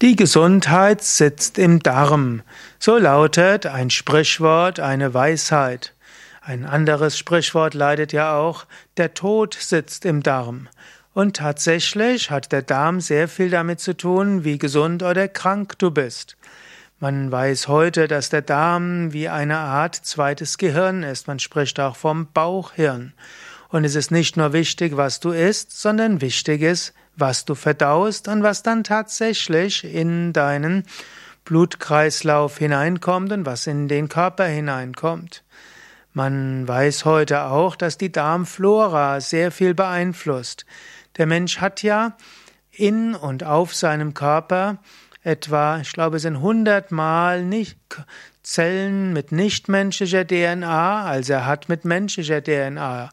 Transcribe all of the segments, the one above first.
Die Gesundheit sitzt im Darm. So lautet ein Sprichwort, eine Weisheit. Ein anderes Sprichwort leidet ja auch, der Tod sitzt im Darm. Und tatsächlich hat der Darm sehr viel damit zu tun, wie gesund oder krank du bist. Man weiß heute, dass der Darm wie eine Art zweites Gehirn ist. Man spricht auch vom Bauchhirn. Und es ist nicht nur wichtig, was du isst, sondern wichtig ist, was du verdaust und was dann tatsächlich in deinen Blutkreislauf hineinkommt und was in den Körper hineinkommt. Man weiß heute auch, dass die Darmflora sehr viel beeinflusst. Der Mensch hat ja in und auf seinem Körper etwa, ich glaube, es sind hundertmal Zellen mit nichtmenschlicher DNA, also er hat mit menschlicher DNA.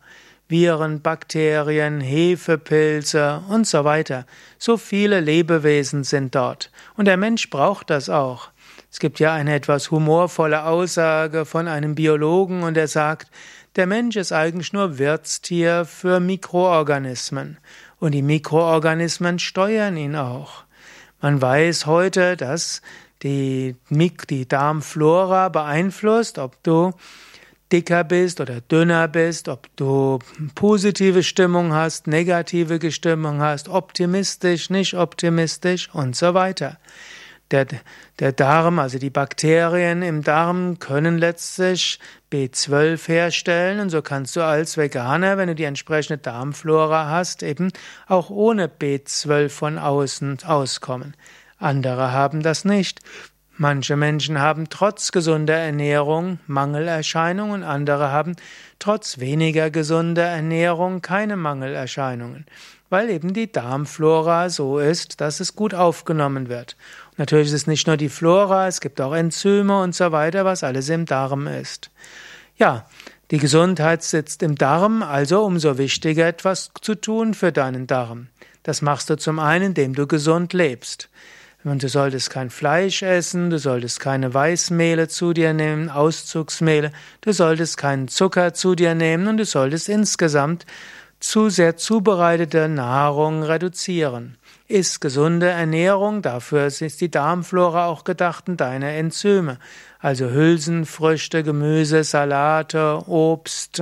Viren, Bakterien, Hefepilze und so weiter. So viele Lebewesen sind dort. Und der Mensch braucht das auch. Es gibt ja eine etwas humorvolle Aussage von einem Biologen und er sagt, der Mensch ist eigentlich nur Wirtstier für Mikroorganismen. Und die Mikroorganismen steuern ihn auch. Man weiß heute, dass die, die Darmflora beeinflusst, ob du dicker bist oder dünner bist, ob du positive Stimmung hast, negative Stimmung hast, optimistisch, nicht optimistisch und so weiter. Der, der Darm, also die Bakterien im Darm können letztlich B12 herstellen und so kannst du als Veganer, wenn du die entsprechende Darmflora hast, eben auch ohne B12 von außen auskommen. Andere haben das nicht. Manche Menschen haben trotz gesunder Ernährung Mangelerscheinungen, andere haben trotz weniger gesunder Ernährung keine Mangelerscheinungen, weil eben die Darmflora so ist, dass es gut aufgenommen wird. Und natürlich ist es nicht nur die Flora, es gibt auch Enzyme und so weiter, was alles im Darm ist. Ja, die Gesundheit sitzt im Darm, also umso wichtiger etwas zu tun für deinen Darm. Das machst du zum einen, indem du gesund lebst. Und du solltest kein Fleisch essen, du solltest keine Weißmehle zu dir nehmen, Auszugsmehle, du solltest keinen Zucker zu dir nehmen und du solltest insgesamt zu sehr zubereitete Nahrung reduzieren. Iss gesunde Ernährung, dafür ist die Darmflora auch gedacht und deine Enzyme. Also Hülsenfrüchte, Gemüse, Salate, Obst,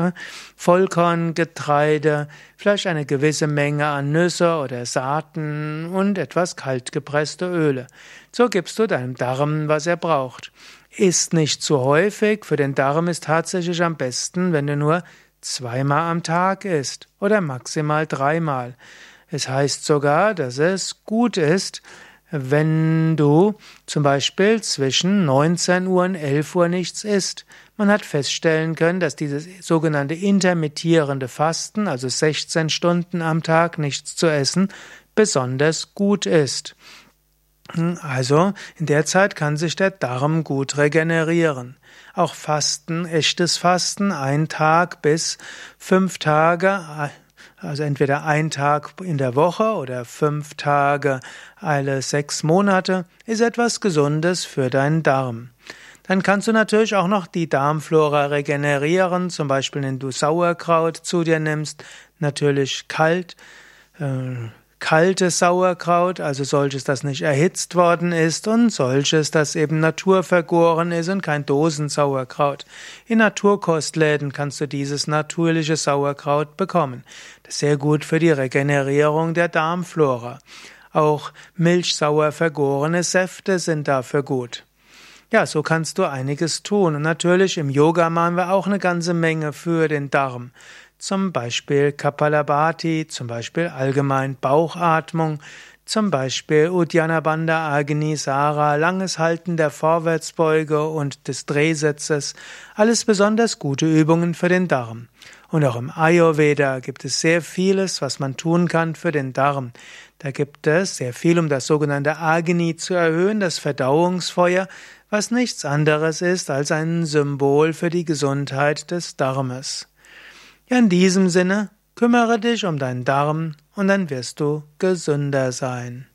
Vollkorngetreide, vielleicht eine gewisse Menge an Nüsse oder Saaten und etwas kaltgepresste Öle. So gibst du deinem Darm, was er braucht. Isst nicht zu häufig, für den Darm ist tatsächlich am besten, wenn du nur zweimal am Tag isst oder maximal dreimal. Es heißt sogar, dass es gut ist, wenn du zum Beispiel zwischen 19 Uhr und 11 Uhr nichts isst. Man hat feststellen können, dass dieses sogenannte intermittierende Fasten, also 16 Stunden am Tag nichts zu essen, besonders gut ist. Also in der Zeit kann sich der Darm gut regenerieren. Auch Fasten, echtes Fasten, ein Tag bis fünf Tage also entweder ein Tag in der Woche oder fünf Tage alle sechs Monate ist etwas Gesundes für deinen Darm. Dann kannst du natürlich auch noch die Darmflora regenerieren, zum Beispiel wenn du Sauerkraut zu dir nimmst, natürlich kalt, äh, kaltes Sauerkraut, also solches, das nicht erhitzt worden ist und solches, das eben naturvergoren ist und kein Dosensauerkraut. In Naturkostläden kannst du dieses natürliche Sauerkraut bekommen. Das ist sehr gut für die Regenerierung der Darmflora. Auch milchsauer vergorene Säfte sind dafür gut. Ja, so kannst du einiges tun. Und natürlich im Yoga machen wir auch eine ganze Menge für den Darm zum Beispiel Kapalabhati, zum Beispiel allgemein Bauchatmung, zum Beispiel Uddiyana Bandha Agni Sara, langes Halten der Vorwärtsbeuge und des Drehsitzes, alles besonders gute Übungen für den Darm. Und auch im Ayurveda gibt es sehr vieles, was man tun kann für den Darm. Da gibt es sehr viel, um das sogenannte Agni zu erhöhen, das Verdauungsfeuer, was nichts anderes ist als ein Symbol für die Gesundheit des Darmes. In diesem Sinne, kümmere dich um deinen Darm und dann wirst du gesünder sein.